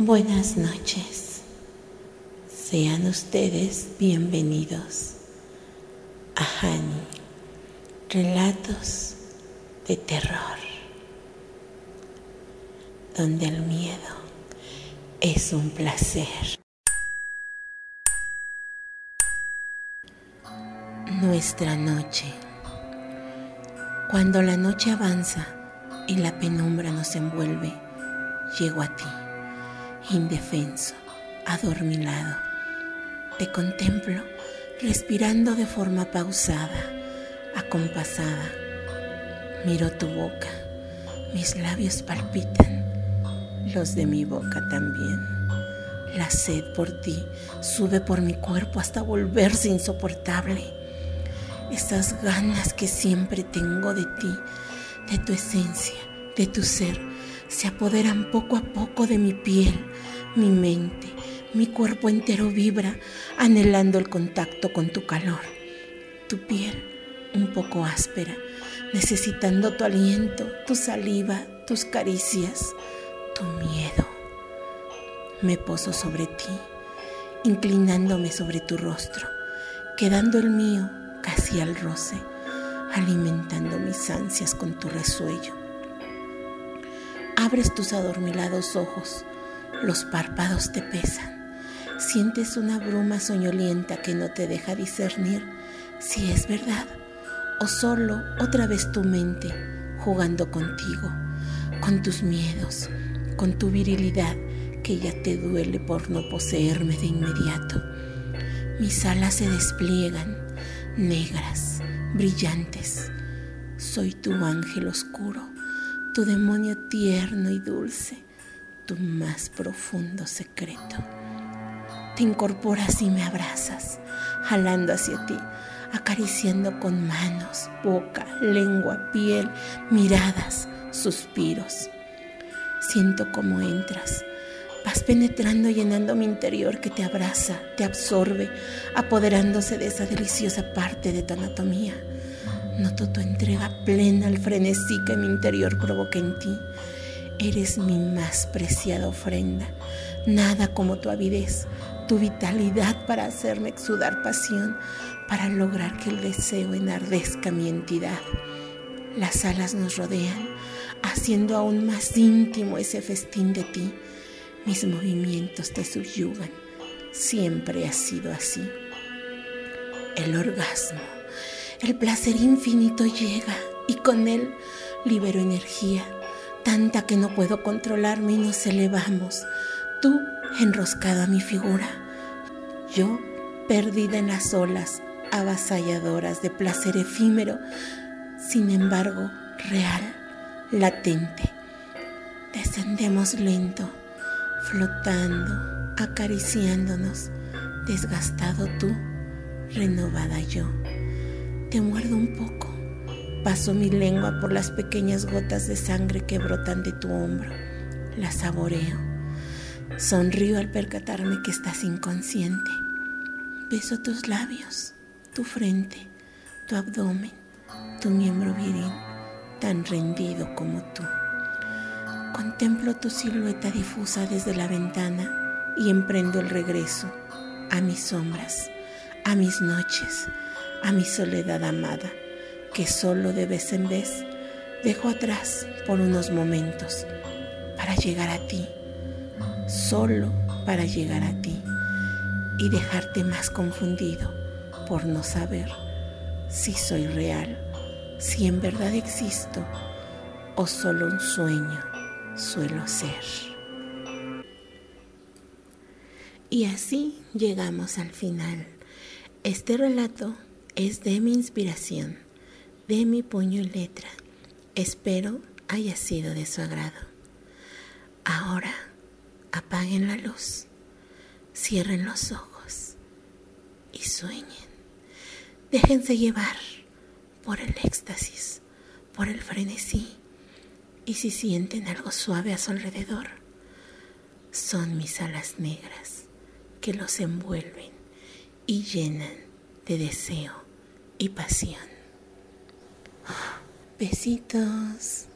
Buenas noches. Sean ustedes bienvenidos a Hani, relatos de terror, donde el miedo es un placer. Nuestra noche. Cuando la noche avanza y la penumbra nos envuelve, llego a ti indefenso, adormilado. Te contemplo respirando de forma pausada, acompasada. Miro tu boca, mis labios palpitan, los de mi boca también. La sed por ti sube por mi cuerpo hasta volverse insoportable. Esas ganas que siempre tengo de ti, de tu esencia, de tu ser, se apoderan poco a poco de mi piel, mi mente, mi cuerpo entero vibra anhelando el contacto con tu calor. Tu piel, un poco áspera, necesitando tu aliento, tu saliva, tus caricias, tu miedo. Me poso sobre ti, inclinándome sobre tu rostro, quedando el mío casi al roce, alimentando mis ansias con tu resuello. Abres tus adormilados ojos, los párpados te pesan, sientes una bruma soñolienta que no te deja discernir si es verdad o solo otra vez tu mente jugando contigo, con tus miedos, con tu virilidad que ya te duele por no poseerme de inmediato. Mis alas se despliegan, negras, brillantes. Soy tu ángel oscuro tu demonio tierno y dulce, tu más profundo secreto. Te incorporas y me abrazas, jalando hacia ti, acariciando con manos, boca, lengua, piel, miradas, suspiros. Siento cómo entras, vas penetrando, llenando mi interior que te abraza, te absorbe, apoderándose de esa deliciosa parte de tu anatomía Noto tu entrega plena al frenesí que mi interior provoca en ti. Eres mi más preciada ofrenda. Nada como tu avidez, tu vitalidad para hacerme exudar pasión, para lograr que el deseo enardezca mi entidad. Las alas nos rodean, haciendo aún más íntimo ese festín de ti. Mis movimientos te subyugan. Siempre ha sido así. El orgasmo el placer infinito llega y con él libero energía, tanta que no puedo controlarme y nos elevamos. Tú enroscado a mi figura, yo perdida en las olas avasalladoras de placer efímero, sin embargo real, latente. Descendemos lento, flotando, acariciándonos, desgastado tú, renovada yo. Te muerdo un poco. Paso mi lengua por las pequeñas gotas de sangre que brotan de tu hombro. La saboreo. Sonrío al percatarme que estás inconsciente. Beso tus labios, tu frente, tu abdomen, tu miembro viril, tan rendido como tú. Contemplo tu silueta difusa desde la ventana y emprendo el regreso a mis sombras, a mis noches, a mi soledad amada, que solo de vez en vez dejo atrás por unos momentos para llegar a ti, solo para llegar a ti y dejarte más confundido por no saber si soy real, si en verdad existo o solo un sueño suelo ser. Y así llegamos al final. Este relato es de mi inspiración, de mi puño y letra. Espero haya sido de su agrado. Ahora apaguen la luz, cierren los ojos y sueñen. Déjense llevar por el éxtasis, por el frenesí. Y si sienten algo suave a su alrededor, son mis alas negras que los envuelven y llenan de deseo y pasión. Besitos.